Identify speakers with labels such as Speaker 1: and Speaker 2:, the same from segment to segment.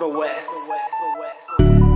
Speaker 1: Afro West.
Speaker 2: Afro West. Afro West.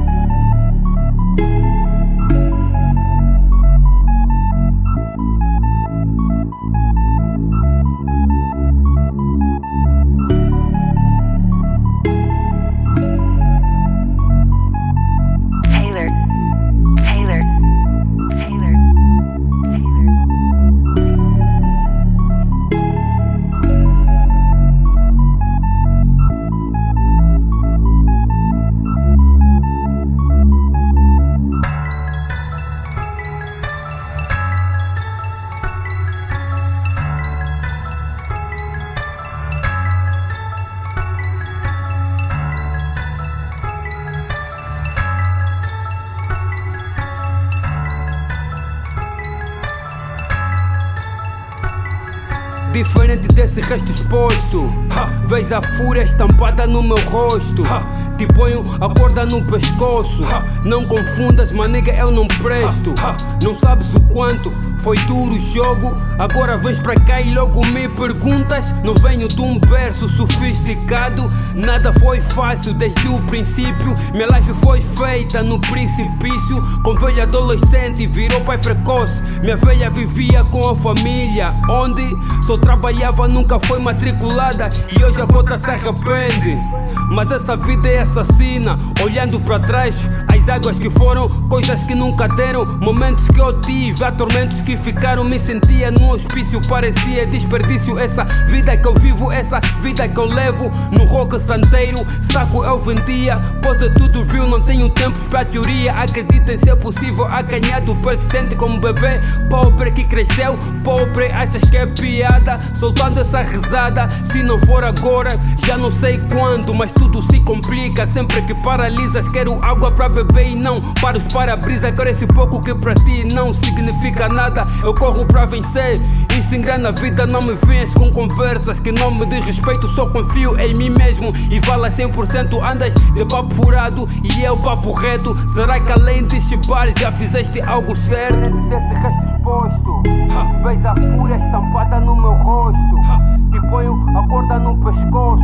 Speaker 3: Diferente desse resto exposto Vês a fúria estampada no meu rosto Te ponho a corda no pescoço. Não confundas, maniga, eu não presto. Não sabes o quanto foi duro o jogo. Agora vens pra cá e logo me perguntas. Não venho de um verso sofisticado. Nada foi fácil desde o princípio. Minha life foi feita no precipício. Com velho adolescente virou pai precoce. Minha velha vivia com a família Onde só trabalhava, nunca foi matriculada. E hoje a conta se arrepende. Mas essa vida é assassina Olhando pra trás, águas que foram Coisas que nunca deram. Momentos que eu tive, há tormentos que ficaram. Me sentia num hospício, parecia desperdício. Essa vida que eu vivo, essa vida que eu levo. No rock santeiro, saco eu vendia. Pois é tudo real, não tenho tempo pra teoria. Acredita em ser possível, acanhado persistente como bebê. Pobre que cresceu, pobre achas que é piada. Soltando essa risada, se não for agora Já não sei quando, mas tudo se complica Sempre que paralisas quero água pra beber e não. Para os para-brisa, agora esse pouco que pra ti não significa nada. Eu corro pra vencer, isso engana a vida Não me venhas com conversas que não me diz respeito. Só confio em mim mesmo e vale a 100% Andas de papo furado e eu papo reto. Será que além de chibar já fizeste algo certo? Desse resto exposto Vês a fúria estampada no meu rosto. Te ponho a corda no pescoço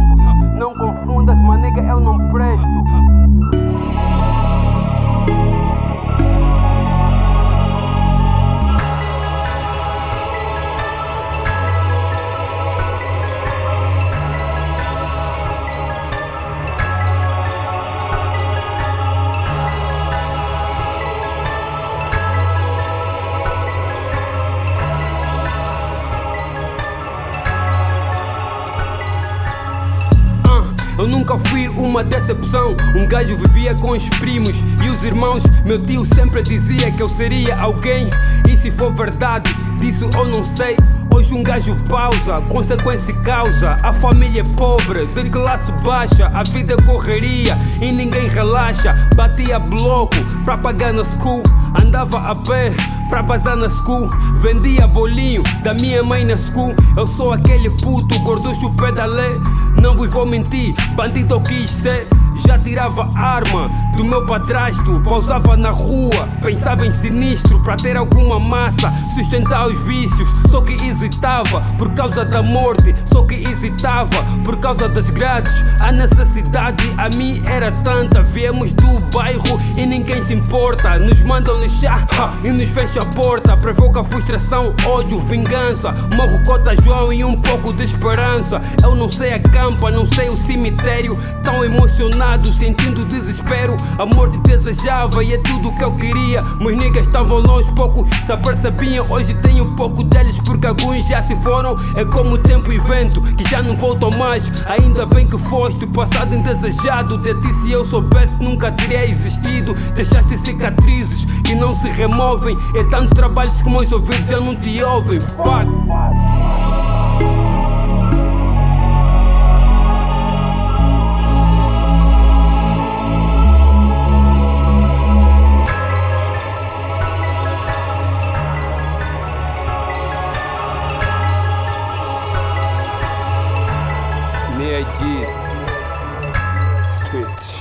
Speaker 3: Eu nunca fui uma decepção. Um gajo vivia com os primos e os irmãos. Meu tio sempre dizia que eu seria alguém. E se for verdade, disso eu não sei. Hoje um gajo pausa, consequência e causa. A família é pobre, de classe baixa. A vida é correria e ninguém relaxa. Batia bloco pra pagar na school. Andava a pé pra bazar na school. Vendia bolinho da minha mãe na school. Eu sou aquele puto gorducho pedalé. Não vos vou mentir, bandido eu quis ser. Já tirava arma do meu padrasto, pausava na rua, pensava em sinistro pra ter alguma massa, sustentar os vícios. Só que hesitava por causa da morte, só que hesitava por causa das grades. A necessidade a mim era tanta. Viemos do bairro e ninguém se importa. Nos mandam lixar e nos fecha a porta. Provoca frustração, ódio, vingança. Morro cota João e um pouco de esperança. Eu não sei a campa, não sei o cemitério. Tão emocionado, sentindo desespero. A morte desejava e é tudo que eu queria. Meus niggas estavam longe, pouco se apercebiam. Hoje tenho pouco deles porque alguns já se foram. É como tempo e vento que já não voltam mais. Ainda bem que foste passado indesejado. De ti, se eu soubesse, nunca teria existido. Deixaste cicatrizes que não se removem. É tanto trabalho que meus ouvidos já não te ouvem. Fuck. diz. Street.